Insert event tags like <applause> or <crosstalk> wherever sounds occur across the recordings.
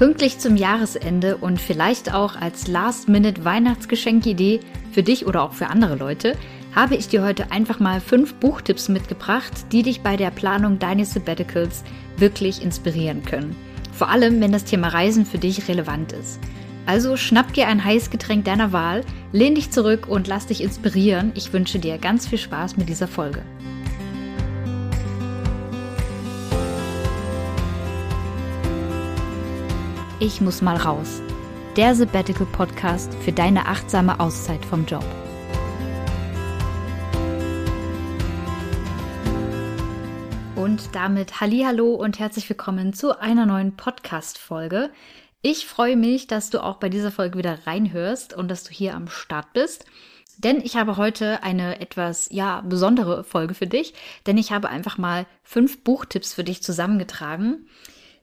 Pünktlich zum Jahresende und vielleicht auch als Last-Minute-Weihnachtsgeschenkidee für dich oder auch für andere Leute habe ich dir heute einfach mal fünf Buchtipps mitgebracht, die dich bei der Planung deines Sabbaticals wirklich inspirieren können. Vor allem, wenn das Thema Reisen für dich relevant ist. Also schnapp dir ein heißes Getränk deiner Wahl, lehn dich zurück und lass dich inspirieren. Ich wünsche dir ganz viel Spaß mit dieser Folge. Ich muss mal raus. Der Sabbatical Podcast für deine achtsame Auszeit vom Job. Und damit Hallo und herzlich willkommen zu einer neuen Podcast Folge. Ich freue mich, dass du auch bei dieser Folge wieder reinhörst und dass du hier am Start bist. Denn ich habe heute eine etwas, ja, besondere Folge für dich, denn ich habe einfach mal fünf Buchtipps für dich zusammengetragen.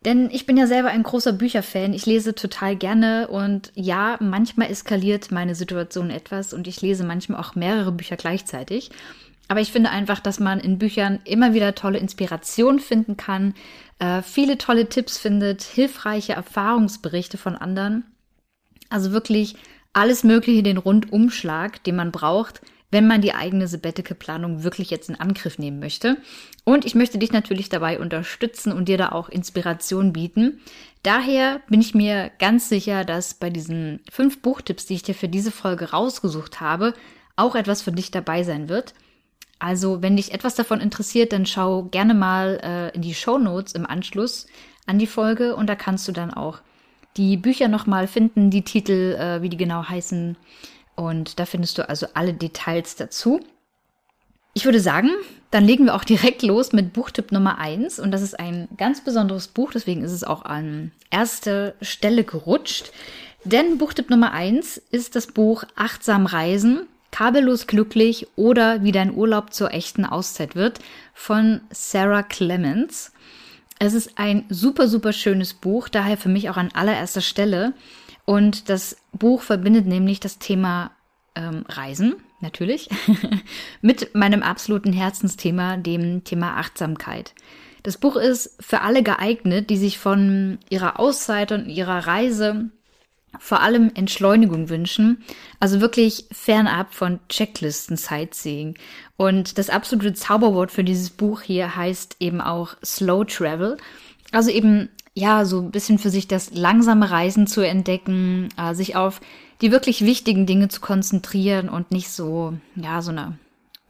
Denn ich bin ja selber ein großer Bücherfan. Ich lese total gerne und ja, manchmal eskaliert meine Situation etwas und ich lese manchmal auch mehrere Bücher gleichzeitig. Aber ich finde einfach, dass man in Büchern immer wieder tolle Inspiration finden kann, äh, viele tolle Tipps findet, hilfreiche Erfahrungsberichte von anderen. Also wirklich alles Mögliche, den Rundumschlag, den man braucht, wenn man die eigene Sabbatical-Planung wirklich jetzt in Angriff nehmen möchte. Und ich möchte dich natürlich dabei unterstützen und dir da auch Inspiration bieten. Daher bin ich mir ganz sicher, dass bei diesen fünf Buchtipps, die ich dir für diese Folge rausgesucht habe, auch etwas für dich dabei sein wird. Also, wenn dich etwas davon interessiert, dann schau gerne mal äh, in die Show Notes im Anschluss an die Folge und da kannst du dann auch die Bücher nochmal finden, die Titel, äh, wie die genau heißen. Und da findest du also alle Details dazu. Ich würde sagen, dann legen wir auch direkt los mit Buchtipp Nummer eins Und das ist ein ganz besonderes Buch, deswegen ist es auch an erste Stelle gerutscht. Denn Buchtipp Nummer eins ist das Buch Achtsam Reisen Kabellos glücklich oder wie dein Urlaub zur echten Auszeit wird von Sarah Clemens. Es ist ein super, super schönes Buch, daher für mich auch an allererster Stelle. Und das Buch verbindet nämlich das Thema ähm, Reisen, natürlich, <laughs> mit meinem absoluten Herzensthema, dem Thema Achtsamkeit. Das Buch ist für alle geeignet, die sich von ihrer Auszeit und ihrer Reise vor allem Entschleunigung wünschen, also wirklich fernab von Checklisten Sightseeing. Und das absolute Zauberwort für dieses Buch hier heißt eben auch Slow Travel. Also eben, ja, so ein bisschen für sich das langsame Reisen zu entdecken, äh, sich auf die wirklich wichtigen Dinge zu konzentrieren und nicht so, ja, so eine,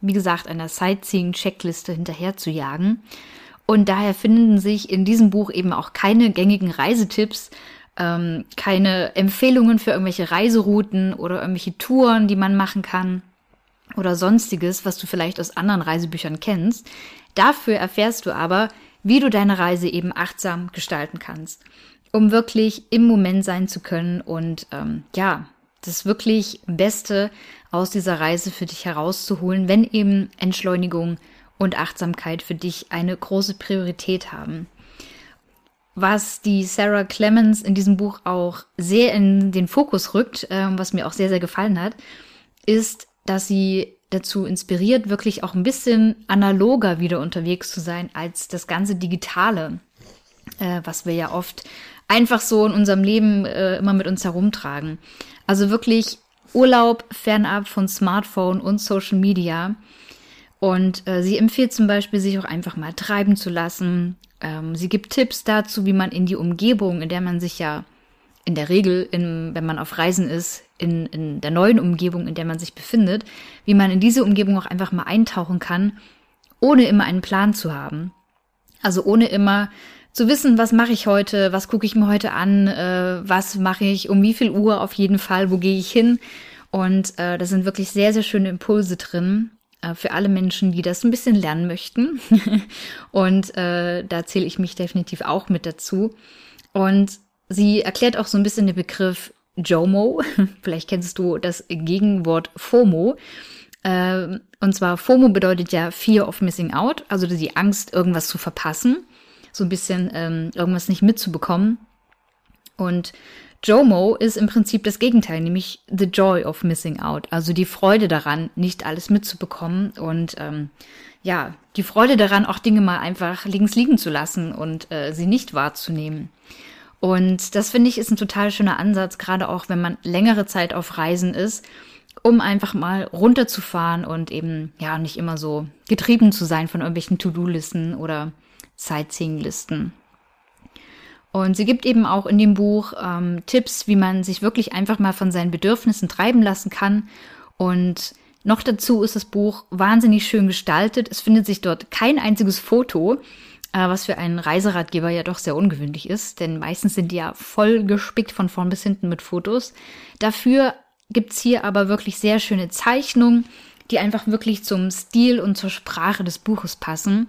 wie gesagt, einer Sightseeing-Checkliste hinterher zu jagen. Und daher finden sich in diesem Buch eben auch keine gängigen Reisetipps, ähm, keine Empfehlungen für irgendwelche Reiserouten oder irgendwelche Touren, die man machen kann oder sonstiges, was du vielleicht aus anderen Reisebüchern kennst. Dafür erfährst du aber, wie du deine Reise eben achtsam gestalten kannst, um wirklich im Moment sein zu können und ähm, ja, das wirklich Beste aus dieser Reise für dich herauszuholen, wenn eben Entschleunigung und Achtsamkeit für dich eine große Priorität haben. Was die Sarah Clemens in diesem Buch auch sehr in den Fokus rückt, äh, was mir auch sehr, sehr gefallen hat, ist, dass sie dazu inspiriert, wirklich auch ein bisschen analoger wieder unterwegs zu sein als das ganze Digitale, äh, was wir ja oft einfach so in unserem Leben äh, immer mit uns herumtragen. Also wirklich Urlaub fernab von Smartphone und Social Media. Und äh, sie empfiehlt zum Beispiel, sich auch einfach mal treiben zu lassen, ähm, sie gibt Tipps dazu, wie man in die Umgebung, in der man sich ja in der Regel, in, wenn man auf Reisen ist, in, in der neuen Umgebung, in der man sich befindet, wie man in diese Umgebung auch einfach mal eintauchen kann, ohne immer einen Plan zu haben. Also ohne immer zu wissen, was mache ich heute, was gucke ich mir heute an, äh, was mache ich, um wie viel Uhr auf jeden Fall, wo gehe ich hin. Und äh, da sind wirklich sehr, sehr schöne Impulse drin. Äh, für alle Menschen, die das ein bisschen lernen möchten. <laughs> und äh, da zähle ich mich definitiv auch mit dazu. Und sie erklärt auch so ein bisschen den Begriff JOMO. <laughs> Vielleicht kennst du das Gegenwort FOMO. Äh, und zwar FOMO bedeutet ja Fear of Missing Out, also die Angst, irgendwas zu verpassen. So ein bisschen ähm, irgendwas nicht mitzubekommen. Und JOMO ist im Prinzip das Gegenteil, nämlich the joy of missing out, also die Freude daran, nicht alles mitzubekommen und ähm, ja, die Freude daran, auch Dinge mal einfach links liegen zu lassen und äh, sie nicht wahrzunehmen. Und das finde ich ist ein total schöner Ansatz, gerade auch wenn man längere Zeit auf Reisen ist, um einfach mal runterzufahren und eben ja nicht immer so getrieben zu sein von irgendwelchen To-Do-Listen oder Sightseeing-Listen. Und sie gibt eben auch in dem Buch ähm, Tipps, wie man sich wirklich einfach mal von seinen Bedürfnissen treiben lassen kann. Und noch dazu ist das Buch wahnsinnig schön gestaltet. Es findet sich dort kein einziges Foto, was für einen Reiseratgeber ja doch sehr ungewöhnlich ist, denn meistens sind die ja voll gespickt von vorn bis hinten mit Fotos. Dafür gibt's hier aber wirklich sehr schöne Zeichnungen, die einfach wirklich zum Stil und zur Sprache des Buches passen.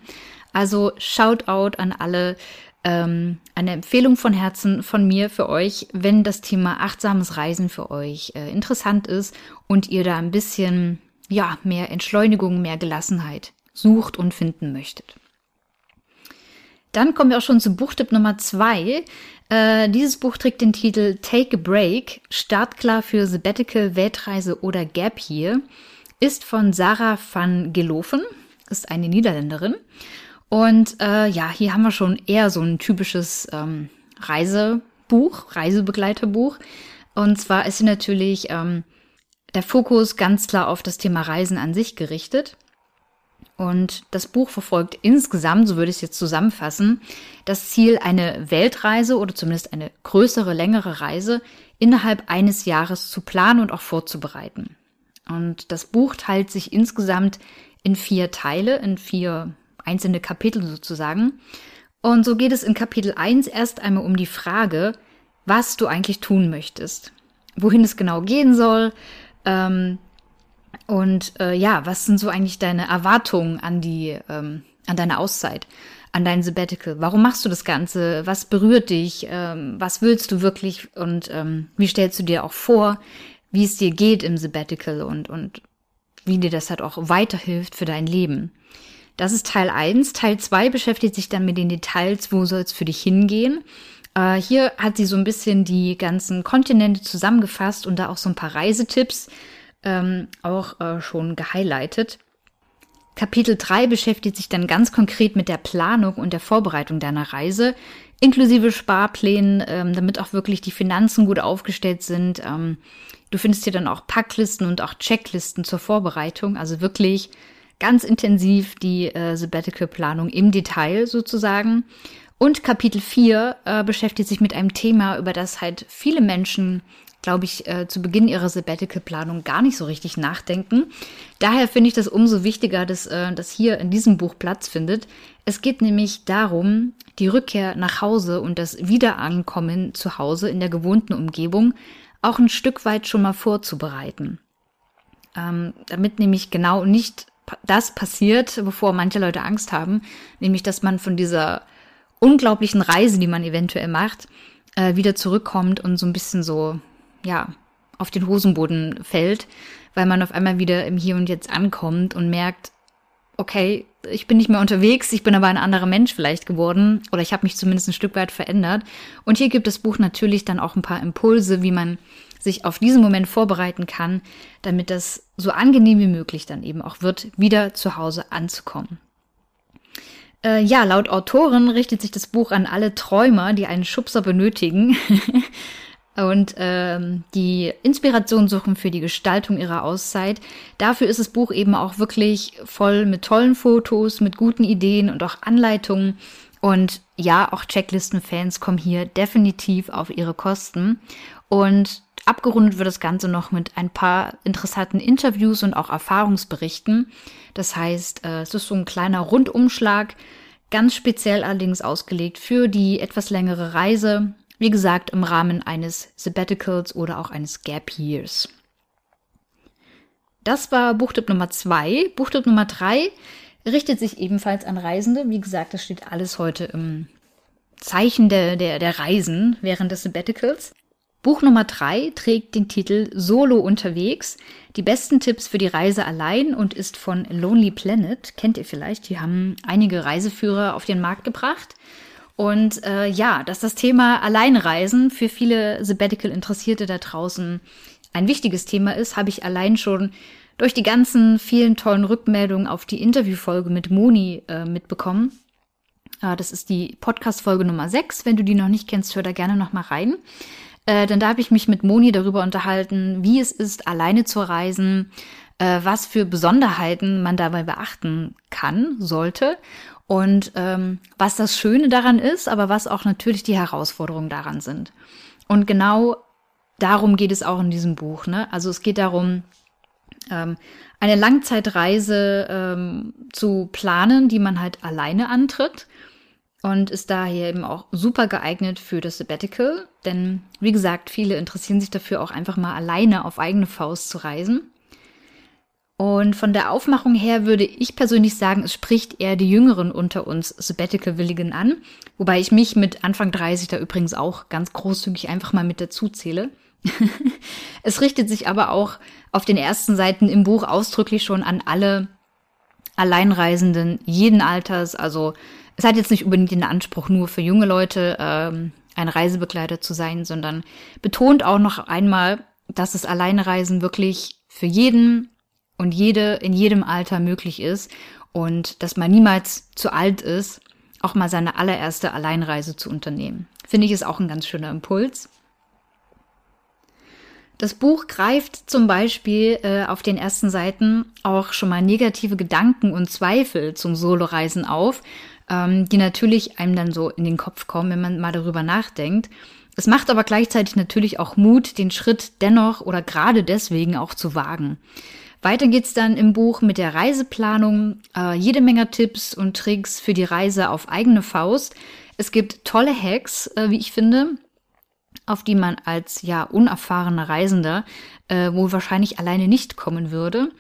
Also Shoutout an alle. Ähm, eine Empfehlung von Herzen von mir für euch, wenn das Thema achtsames Reisen für euch äh, interessant ist und ihr da ein bisschen ja mehr Entschleunigung, mehr Gelassenheit sucht und finden möchtet. Dann kommen wir auch schon zu Buchtipp Nummer zwei. Äh, dieses Buch trägt den Titel Take a Break, startklar für Sabbatical, Weltreise oder Gap Year, ist von Sarah van Gelofen, ist eine Niederländerin. Und äh, ja, hier haben wir schon eher so ein typisches ähm, Reisebuch, Reisebegleiterbuch. Und zwar ist sie natürlich ähm, der Fokus ganz klar auf das Thema Reisen an sich gerichtet. Und das Buch verfolgt insgesamt, so würde ich es jetzt zusammenfassen, das Ziel, eine Weltreise oder zumindest eine größere, längere Reise innerhalb eines Jahres zu planen und auch vorzubereiten. Und das Buch teilt sich insgesamt in vier Teile, in vier einzelne Kapitel sozusagen. Und so geht es in Kapitel 1 erst einmal um die Frage, was du eigentlich tun möchtest, wohin es genau gehen soll, ähm, und äh, ja, was sind so eigentlich deine Erwartungen an die, ähm, an deine Auszeit, an dein Sabbatical? Warum machst du das Ganze? Was berührt dich? Ähm, was willst du wirklich? Und ähm, wie stellst du dir auch vor, wie es dir geht im Sabbatical und, und wie dir das halt auch weiterhilft für dein Leben? Das ist Teil 1. Teil 2 beschäftigt sich dann mit den Details, wo soll es für dich hingehen. Äh, hier hat sie so ein bisschen die ganzen Kontinente zusammengefasst und da auch so ein paar Reisetipps ähm, auch äh, schon gehighlightet. Kapitel 3 beschäftigt sich dann ganz konkret mit der Planung und der Vorbereitung deiner Reise, inklusive Sparplänen, ähm, damit auch wirklich die Finanzen gut aufgestellt sind. Ähm, du findest hier dann auch Packlisten und auch Checklisten zur Vorbereitung, also wirklich ganz intensiv die äh, Sabbatical-Planung im Detail sozusagen. Und Kapitel 4 äh, beschäftigt sich mit einem Thema, über das halt viele Menschen glaube ich, äh, zu Beginn ihrer Sabbatical-Planung gar nicht so richtig nachdenken. Daher finde ich das umso wichtiger, dass äh, das hier in diesem Buch Platz findet. Es geht nämlich darum, die Rückkehr nach Hause und das Wiederankommen zu Hause in der gewohnten Umgebung auch ein Stück weit schon mal vorzubereiten. Ähm, damit nämlich genau nicht das passiert, wovor manche Leute Angst haben, nämlich dass man von dieser unglaublichen Reise, die man eventuell macht, äh, wieder zurückkommt und so ein bisschen so ja, auf den Hosenboden fällt, weil man auf einmal wieder im Hier und Jetzt ankommt und merkt, okay, ich bin nicht mehr unterwegs, ich bin aber ein anderer Mensch vielleicht geworden oder ich habe mich zumindest ein Stück weit verändert. Und hier gibt das Buch natürlich dann auch ein paar Impulse, wie man sich auf diesen Moment vorbereiten kann, damit das so angenehm wie möglich dann eben auch wird, wieder zu Hause anzukommen. Äh, ja, laut Autorin richtet sich das Buch an alle Träumer, die einen Schubser benötigen. <laughs> und ähm, die Inspiration suchen für die Gestaltung ihrer Auszeit. Dafür ist das Buch eben auch wirklich voll mit tollen Fotos, mit guten Ideen und auch Anleitungen. Und ja, auch Checklisten-Fans kommen hier definitiv auf ihre Kosten. Und abgerundet wird das Ganze noch mit ein paar interessanten Interviews und auch Erfahrungsberichten. Das heißt, äh, es ist so ein kleiner Rundumschlag, ganz speziell allerdings ausgelegt für die etwas längere Reise wie gesagt, im Rahmen eines Sabbaticals oder auch eines Gap Years. Das war Buchtipp Nummer zwei. Buchtipp Nummer drei richtet sich ebenfalls an Reisende. Wie gesagt, das steht alles heute im Zeichen der, der, der Reisen während des Sabbaticals. Buch Nummer drei trägt den Titel Solo unterwegs. Die besten Tipps für die Reise allein und ist von Lonely Planet. Kennt ihr vielleicht? Die haben einige Reiseführer auf den Markt gebracht. Und äh, ja, dass das Thema Alleinreisen für viele Sabbatical-Interessierte da draußen ein wichtiges Thema ist, habe ich allein schon durch die ganzen vielen tollen Rückmeldungen auf die Interviewfolge mit Moni äh, mitbekommen. Äh, das ist die Podcast-Folge Nummer 6. Wenn du die noch nicht kennst, hör da gerne noch mal rein. Äh, denn da habe ich mich mit Moni darüber unterhalten, wie es ist, alleine zu reisen, äh, was für Besonderheiten man dabei beachten kann, sollte und ähm, was das Schöne daran ist, aber was auch natürlich die Herausforderungen daran sind. Und genau darum geht es auch in diesem Buch. Ne? Also es geht darum, ähm, eine Langzeitreise ähm, zu planen, die man halt alleine antritt und ist daher eben auch super geeignet für das Sabbatical, denn wie gesagt, viele interessieren sich dafür auch einfach mal alleine auf eigene Faust zu reisen. Und von der Aufmachung her würde ich persönlich sagen, es spricht eher die Jüngeren unter uns Sabbatical-Willigen an, wobei ich mich mit Anfang 30 da übrigens auch ganz großzügig einfach mal mit dazu zähle. <laughs> es richtet sich aber auch auf den ersten Seiten im Buch ausdrücklich schon an alle Alleinreisenden jeden Alters. Also es hat jetzt nicht unbedingt den Anspruch, nur für junge Leute ähm, ein Reisebegleiter zu sein, sondern betont auch noch einmal, dass das Alleinreisen wirklich für jeden und jede in jedem Alter möglich ist und dass man niemals zu alt ist, auch mal seine allererste Alleinreise zu unternehmen. Finde ich ist auch ein ganz schöner Impuls. Das Buch greift zum Beispiel äh, auf den ersten Seiten auch schon mal negative Gedanken und Zweifel zum Soloreisen auf, ähm, die natürlich einem dann so in den Kopf kommen, wenn man mal darüber nachdenkt. Es macht aber gleichzeitig natürlich auch Mut, den Schritt dennoch oder gerade deswegen auch zu wagen. Weiter geht's dann im Buch mit der Reiseplanung, äh, jede Menge Tipps und Tricks für die Reise auf eigene Faust. Es gibt tolle Hacks, äh, wie ich finde, auf die man als ja unerfahrener Reisender äh, wohl wahrscheinlich alleine nicht kommen würde.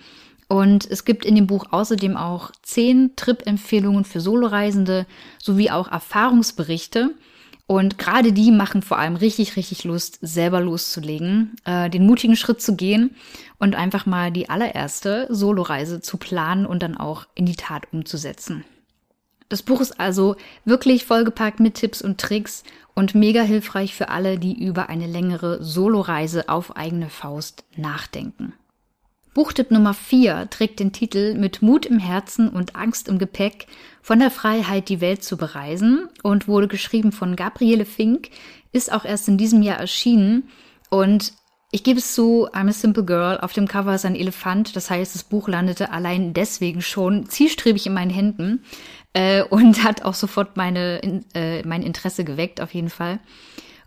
Und es gibt in dem Buch außerdem auch zehn Trip-Empfehlungen für Soloreisende sowie auch Erfahrungsberichte. Und gerade die machen vor allem richtig, richtig Lust, selber loszulegen, äh, den mutigen Schritt zu gehen und einfach mal die allererste Soloreise zu planen und dann auch in die Tat umzusetzen. Das Buch ist also wirklich vollgepackt mit Tipps und Tricks und mega hilfreich für alle, die über eine längere Soloreise auf eigene Faust nachdenken. Buchtipp Nummer 4 trägt den Titel Mit Mut im Herzen und Angst im Gepäck von der Freiheit, die Welt zu bereisen und wurde geschrieben von Gabriele Fink, ist auch erst in diesem Jahr erschienen und ich gebe es zu, I'm a Simple Girl. Auf dem Cover ist ein Elefant. Das heißt, das Buch landete allein deswegen schon zielstrebig in meinen Händen äh, und hat auch sofort meine, äh, mein Interesse geweckt, auf jeden Fall.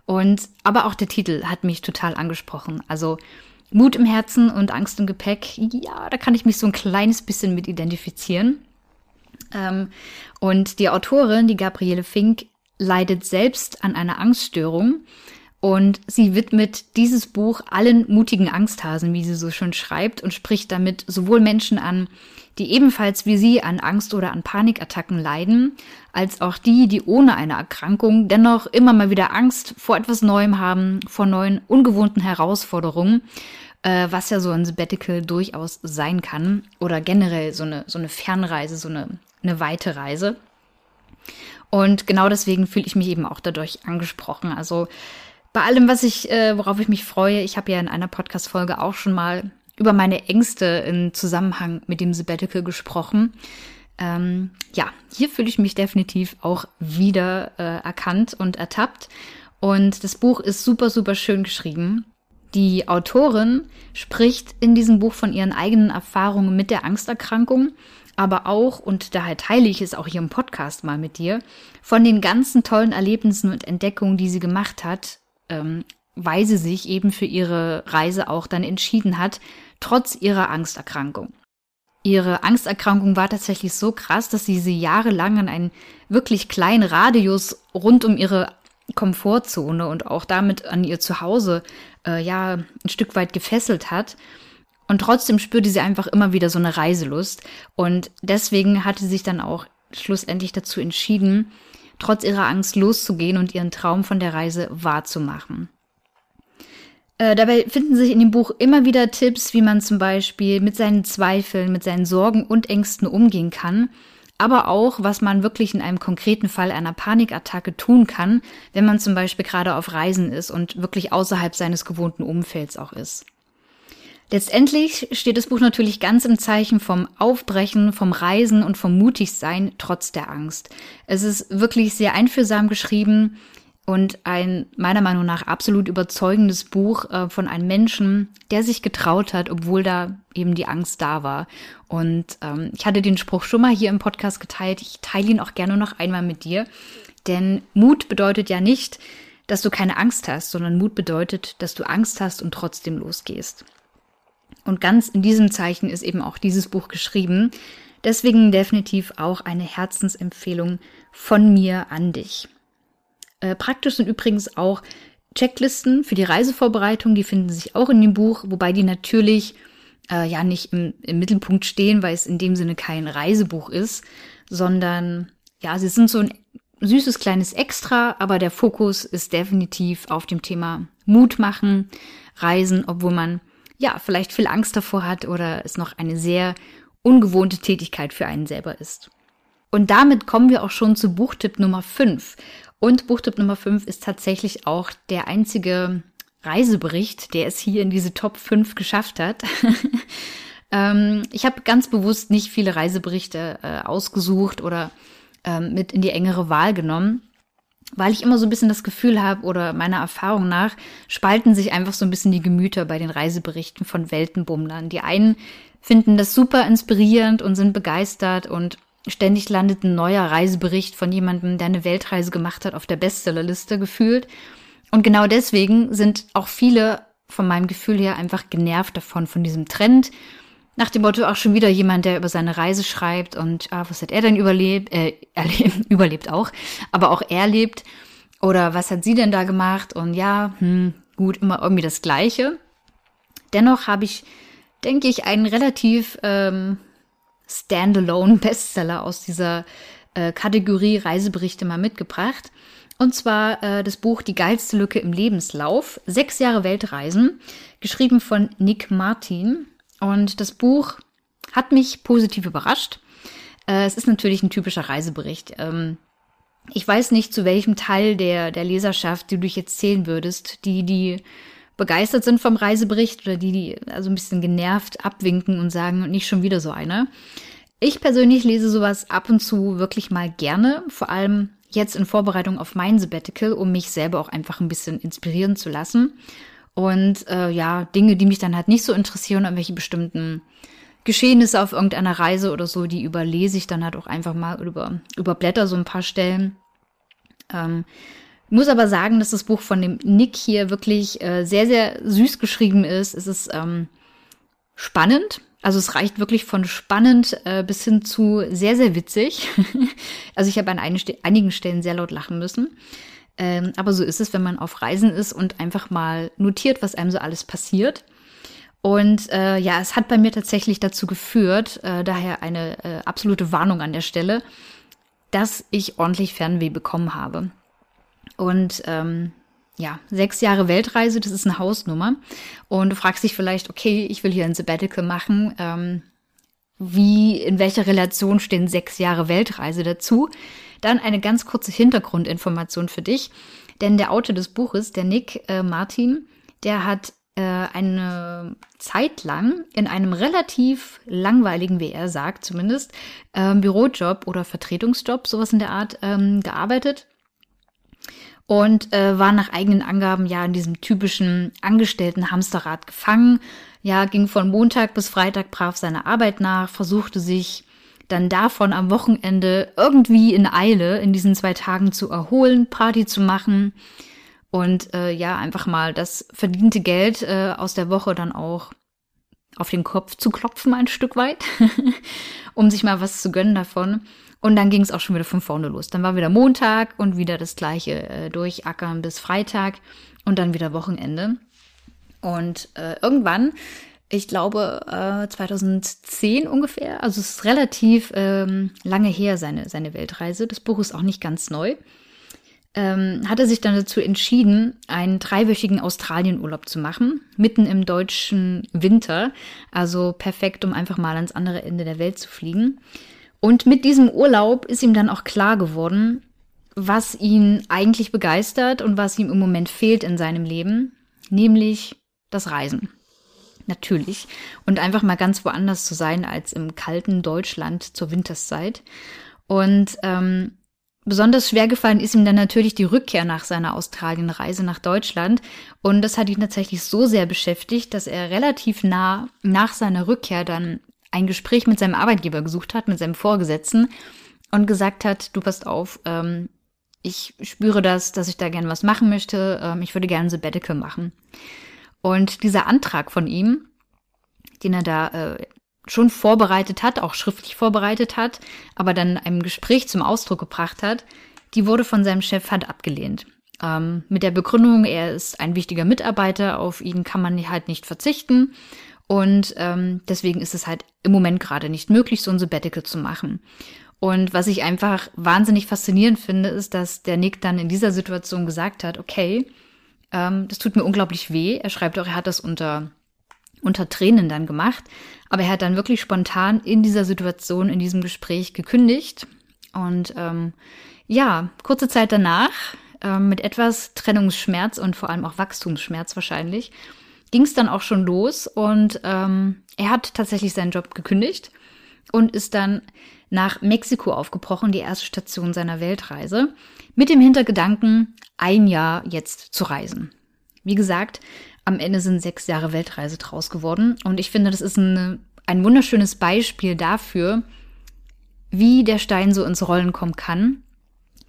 Und aber auch der Titel hat mich total angesprochen. Also Mut im Herzen und Angst im Gepäck, ja, da kann ich mich so ein kleines bisschen mit identifizieren. Ähm, und die Autorin, die Gabriele Fink, leidet selbst an einer Angststörung und sie widmet dieses Buch allen mutigen Angsthasen, wie sie so schön schreibt, und spricht damit sowohl Menschen an, die ebenfalls wie sie an Angst oder an Panikattacken leiden, als auch die, die ohne eine Erkrankung dennoch immer mal wieder Angst vor etwas Neuem haben, vor neuen, ungewohnten Herausforderungen, äh, was ja so ein Sabbatical durchaus sein kann, oder generell so eine, so eine Fernreise, so eine, eine weite Reise. Und genau deswegen fühle ich mich eben auch dadurch angesprochen. Also bei allem, was ich, äh, worauf ich mich freue, ich habe ja in einer Podcast-Folge auch schon mal über meine Ängste im Zusammenhang mit dem Sabbatical gesprochen. Ähm, ja, hier fühle ich mich definitiv auch wieder äh, erkannt und ertappt. Und das Buch ist super, super schön geschrieben. Die Autorin spricht in diesem Buch von ihren eigenen Erfahrungen mit der Angsterkrankung, aber auch, und daher teile ich es auch hier im Podcast mal mit dir, von den ganzen tollen Erlebnissen und Entdeckungen, die sie gemacht hat, ähm, weil sie sich eben für ihre Reise auch dann entschieden hat, trotz ihrer Angsterkrankung. Ihre Angsterkrankung war tatsächlich so krass, dass sie sie jahrelang an einen wirklich kleinen Radius rund um ihre Komfortzone und auch damit an ihr Zuhause äh, ja ein Stück weit gefesselt hat. Und trotzdem spürte sie einfach immer wieder so eine Reiselust. Und deswegen hatte sie sich dann auch schlussendlich dazu entschieden, trotz ihrer Angst loszugehen und ihren Traum von der Reise wahrzumachen. Äh, dabei finden sich in dem Buch immer wieder Tipps, wie man zum Beispiel mit seinen Zweifeln, mit seinen Sorgen und Ängsten umgehen kann, aber auch, was man wirklich in einem konkreten Fall einer Panikattacke tun kann, wenn man zum Beispiel gerade auf Reisen ist und wirklich außerhalb seines gewohnten Umfelds auch ist. Letztendlich steht das Buch natürlich ganz im Zeichen vom Aufbrechen, vom Reisen und vom Mutigsein trotz der Angst. Es ist wirklich sehr einfühlsam geschrieben und ein meiner Meinung nach absolut überzeugendes Buch äh, von einem Menschen, der sich getraut hat, obwohl da eben die Angst da war. Und ähm, ich hatte den Spruch schon mal hier im Podcast geteilt. Ich teile ihn auch gerne noch einmal mit dir. Denn Mut bedeutet ja nicht, dass du keine Angst hast, sondern Mut bedeutet, dass du Angst hast und trotzdem losgehst. Und ganz in diesem Zeichen ist eben auch dieses Buch geschrieben. Deswegen definitiv auch eine Herzensempfehlung von mir an dich. Äh, praktisch sind übrigens auch Checklisten für die Reisevorbereitung, die finden sich auch in dem Buch, wobei die natürlich äh, ja nicht im, im Mittelpunkt stehen, weil es in dem Sinne kein Reisebuch ist, sondern ja, sie sind so ein süßes kleines Extra, aber der Fokus ist definitiv auf dem Thema Mut machen, Reisen, obwohl man ja, vielleicht viel Angst davor hat oder es noch eine sehr ungewohnte Tätigkeit für einen selber ist. Und damit kommen wir auch schon zu Buchtipp Nummer 5. Und Buchtipp Nummer 5 ist tatsächlich auch der einzige Reisebericht, der es hier in diese Top 5 geschafft hat. <laughs> ähm, ich habe ganz bewusst nicht viele Reiseberichte äh, ausgesucht oder ähm, mit in die engere Wahl genommen weil ich immer so ein bisschen das Gefühl habe oder meiner Erfahrung nach spalten sich einfach so ein bisschen die Gemüter bei den Reiseberichten von Weltenbummlern. Die einen finden das super inspirierend und sind begeistert und ständig landet ein neuer Reisebericht von jemandem, der eine Weltreise gemacht hat, auf der Bestsellerliste gefühlt. Und genau deswegen sind auch viele von meinem Gefühl her einfach genervt davon, von diesem Trend nach dem Motto auch schon wieder jemand, der über seine Reise schreibt und ah, was hat er denn überlebt, äh, <laughs> erlebt, überlebt auch, aber auch er lebt oder was hat sie denn da gemacht und ja, hm, gut, immer irgendwie das Gleiche. Dennoch habe ich, denke ich, einen relativ ähm, standalone Bestseller aus dieser äh, Kategorie Reiseberichte mal mitgebracht. Und zwar äh, das Buch Die geilste Lücke im Lebenslauf, sechs Jahre Weltreisen, geschrieben von Nick Martin. Und das Buch hat mich positiv überrascht. Äh, es ist natürlich ein typischer Reisebericht. Ähm, ich weiß nicht, zu welchem Teil der, der Leserschaft du dich jetzt zählen würdest. Die, die begeistert sind vom Reisebericht oder die, die also ein bisschen genervt abwinken und sagen, nicht schon wieder so eine. Ich persönlich lese sowas ab und zu wirklich mal gerne, vor allem jetzt in Vorbereitung auf mein Sabbatical, um mich selber auch einfach ein bisschen inspirieren zu lassen. Und äh, ja, Dinge, die mich dann halt nicht so interessieren, irgendwelche bestimmten Geschehnisse auf irgendeiner Reise oder so, die überlese ich dann halt auch einfach mal über, überblätter so ein paar Stellen. Ähm, muss aber sagen, dass das Buch von dem Nick hier wirklich äh, sehr, sehr süß geschrieben ist. Es ist ähm, spannend. Also es reicht wirklich von spannend äh, bis hin zu sehr, sehr witzig. <laughs> also ich habe an einigen Stellen sehr laut lachen müssen. Ähm, aber so ist es, wenn man auf Reisen ist und einfach mal notiert, was einem so alles passiert. Und äh, ja, es hat bei mir tatsächlich dazu geführt, äh, daher eine äh, absolute Warnung an der Stelle, dass ich ordentlich Fernweh bekommen habe. Und ähm, ja, sechs Jahre Weltreise, das ist eine Hausnummer. Und du fragst dich vielleicht, okay, ich will hier ein Sabbatical machen. Ähm, wie, in welcher Relation stehen sechs Jahre Weltreise dazu? Dann eine ganz kurze Hintergrundinformation für dich. Denn der Autor des Buches, der Nick äh, Martin, der hat äh, eine Zeit lang in einem relativ langweiligen, wie er sagt zumindest, äh, Bürojob oder Vertretungsjob, sowas in der Art, ähm, gearbeitet und äh, war nach eigenen Angaben ja in diesem typischen angestellten Hamsterrad gefangen. Ja, ging von Montag bis Freitag brav seiner Arbeit nach, versuchte sich dann davon am Wochenende irgendwie in Eile in diesen zwei Tagen zu erholen, Party zu machen und äh, ja, einfach mal das verdiente Geld äh, aus der Woche dann auch auf den Kopf zu klopfen ein Stück weit, <laughs> um sich mal was zu gönnen davon. Und dann ging es auch schon wieder von vorne los. Dann war wieder Montag und wieder das gleiche äh, durchackern bis Freitag und dann wieder Wochenende. Und äh, irgendwann ich glaube, äh, 2010 ungefähr. Also es ist relativ ähm, lange her, seine, seine Weltreise. Das Buch ist auch nicht ganz neu. Ähm, hat er sich dann dazu entschieden, einen dreiwöchigen Australienurlaub zu machen, mitten im deutschen Winter. Also perfekt, um einfach mal ans andere Ende der Welt zu fliegen. Und mit diesem Urlaub ist ihm dann auch klar geworden, was ihn eigentlich begeistert und was ihm im Moment fehlt in seinem Leben, nämlich das Reisen. Natürlich. Und einfach mal ganz woanders zu sein als im kalten Deutschland zur Winterszeit. Und ähm, besonders schwer gefallen ist ihm dann natürlich die Rückkehr nach seiner Australienreise nach Deutschland. Und das hat ihn tatsächlich so sehr beschäftigt, dass er relativ nah nach seiner Rückkehr dann ein Gespräch mit seinem Arbeitgeber gesucht hat, mit seinem Vorgesetzten und gesagt hat, du passt auf, ähm, ich spüre das, dass ich da gerne was machen möchte, ähm, ich würde gerne Sabbatical machen. Und dieser Antrag von ihm, den er da äh, schon vorbereitet hat, auch schriftlich vorbereitet hat, aber dann einem Gespräch zum Ausdruck gebracht hat, die wurde von seinem Chef halt abgelehnt. Ähm, mit der Begründung, er ist ein wichtiger Mitarbeiter, auf ihn kann man halt nicht verzichten. Und ähm, deswegen ist es halt im Moment gerade nicht möglich, so ein Sabbatical zu machen. Und was ich einfach wahnsinnig faszinierend finde, ist, dass der Nick dann in dieser Situation gesagt hat, okay, ähm, das tut mir unglaublich weh. Er schreibt auch, er hat das unter, unter Tränen dann gemacht. Aber er hat dann wirklich spontan in dieser Situation, in diesem Gespräch gekündigt. Und ähm, ja, kurze Zeit danach, ähm, mit etwas Trennungsschmerz und vor allem auch Wachstumsschmerz wahrscheinlich, ging es dann auch schon los. Und ähm, er hat tatsächlich seinen Job gekündigt und ist dann nach Mexiko aufgebrochen, die erste Station seiner Weltreise, mit dem Hintergedanken, ein Jahr jetzt zu reisen. Wie gesagt, am Ende sind sechs Jahre Weltreise draus geworden und ich finde, das ist ein, ein wunderschönes Beispiel dafür, wie der Stein so ins Rollen kommen kann,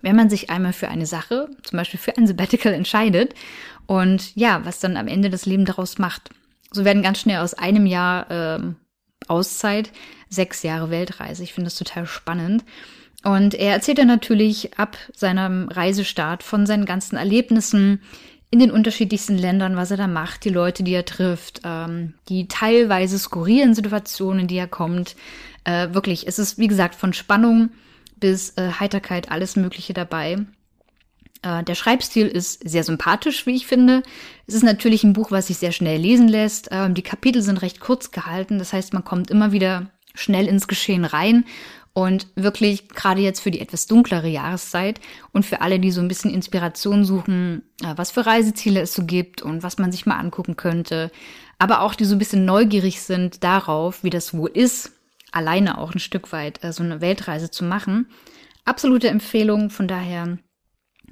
wenn man sich einmal für eine Sache, zum Beispiel für ein Sabbatical entscheidet und ja, was dann am Ende das Leben daraus macht. So werden ganz schnell aus einem Jahr äh, Auszeit sechs Jahre Weltreise. Ich finde das total spannend. Und er erzählt dann natürlich ab seinem Reisestart von seinen ganzen Erlebnissen in den unterschiedlichsten Ländern, was er da macht, die Leute, die er trifft, ähm, die teilweise skurrilen Situationen, in die er kommt. Äh, wirklich, es ist wie gesagt von Spannung bis äh, Heiterkeit alles Mögliche dabei. Äh, der Schreibstil ist sehr sympathisch, wie ich finde. Es ist natürlich ein Buch, was sich sehr schnell lesen lässt. Ähm, die Kapitel sind recht kurz gehalten, das heißt, man kommt immer wieder schnell ins Geschehen rein und wirklich gerade jetzt für die etwas dunklere Jahreszeit und für alle, die so ein bisschen Inspiration suchen, äh, was für Reiseziele es so gibt und was man sich mal angucken könnte, aber auch die so ein bisschen neugierig sind darauf, wie das wohl ist, alleine auch ein Stück weit äh, so eine Weltreise zu machen. Absolute Empfehlung, von daher,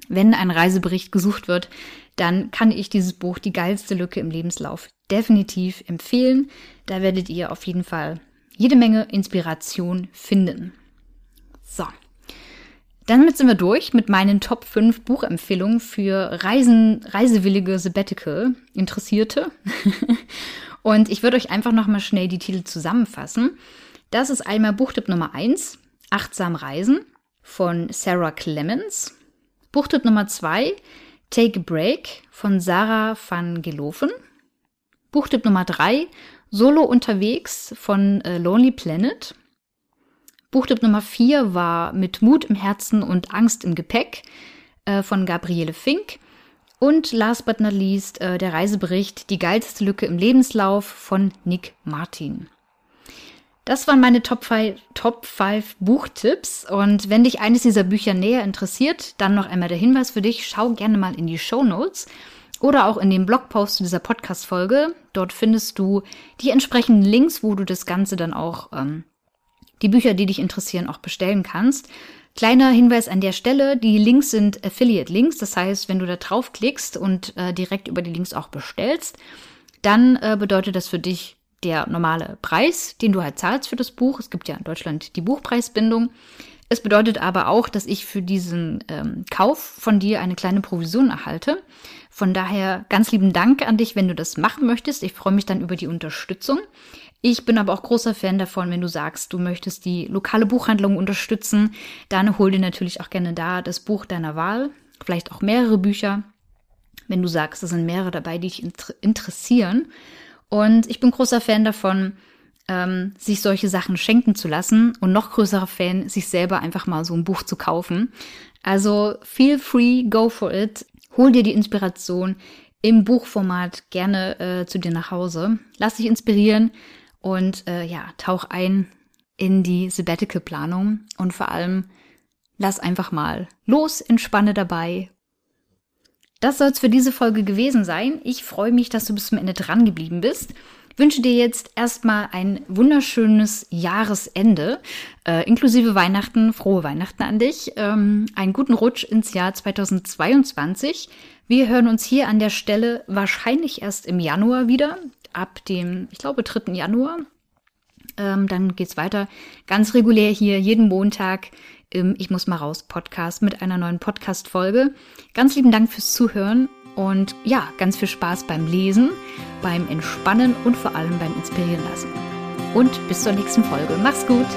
wenn ein Reisebericht gesucht wird, dann kann ich dieses Buch Die geilste Lücke im Lebenslauf definitiv empfehlen. Da werdet ihr auf jeden Fall jede Menge Inspiration finden. So. Damit sind wir durch mit meinen Top 5 Buchempfehlungen für Reisen, reisewillige Sabbatical Interessierte. <laughs> Und ich würde euch einfach nochmal schnell die Titel zusammenfassen. Das ist einmal Buchtipp Nummer 1, Achtsam Reisen von Sarah Clemens. Buchtipp Nummer 2, Take a Break von Sarah van Gelofen. Buchtipp Nummer 3, Solo unterwegs von äh, Lonely Planet. Buchtipp Nummer 4 war Mit Mut im Herzen und Angst im Gepäck äh, von Gabriele Fink. Und last but not least äh, der Reisebericht Die geilste Lücke im Lebenslauf von Nick Martin. Das waren meine Top 5, Top 5 Buchtipps. Und wenn dich eines dieser Bücher näher interessiert, dann noch einmal der Hinweis für dich. Schau gerne mal in die Show Notes oder auch in dem Blogpost zu dieser Podcast-Folge. Dort findest du die entsprechenden Links, wo du das Ganze dann auch, ähm, die Bücher, die dich interessieren, auch bestellen kannst. Kleiner Hinweis an der Stelle, die Links sind Affiliate-Links, das heißt, wenn du da draufklickst und äh, direkt über die Links auch bestellst, dann äh, bedeutet das für dich der normale Preis, den du halt zahlst für das Buch. Es gibt ja in Deutschland die Buchpreisbindung. Es bedeutet aber auch, dass ich für diesen ähm, Kauf von dir eine kleine Provision erhalte. Von daher ganz lieben Dank an dich, wenn du das machen möchtest. Ich freue mich dann über die Unterstützung. Ich bin aber auch großer Fan davon, wenn du sagst, du möchtest die lokale Buchhandlung unterstützen, dann hol dir natürlich auch gerne da das Buch deiner Wahl, vielleicht auch mehrere Bücher, wenn du sagst, es sind mehrere dabei, die dich interessieren. Und ich bin großer Fan davon, ähm, sich solche Sachen schenken zu lassen und noch größerer Fan, sich selber einfach mal so ein Buch zu kaufen. Also feel free, go for it. Hol dir die Inspiration im Buchformat gerne äh, zu dir nach Hause. Lass dich inspirieren und äh, ja, tauch ein in die Sabbatical-Planung und vor allem lass einfach mal los, entspanne dabei. Das soll es für diese Folge gewesen sein. Ich freue mich, dass du bis zum Ende dran geblieben bist. wünsche dir jetzt erstmal ein wunderschönes Jahresende, äh, inklusive Weihnachten, frohe Weihnachten an dich, ähm, einen guten Rutsch ins Jahr 2022. Wir hören uns hier an der Stelle wahrscheinlich erst im Januar wieder, ab dem, ich glaube, 3. Januar. Ähm, dann geht's weiter ganz regulär hier jeden Montag im Ich muss mal raus Podcast mit einer neuen Podcast-Folge. Ganz lieben Dank fürs Zuhören und ja, ganz viel Spaß beim Lesen, beim Entspannen und vor allem beim Inspirieren lassen. Und bis zur nächsten Folge. Mach's gut!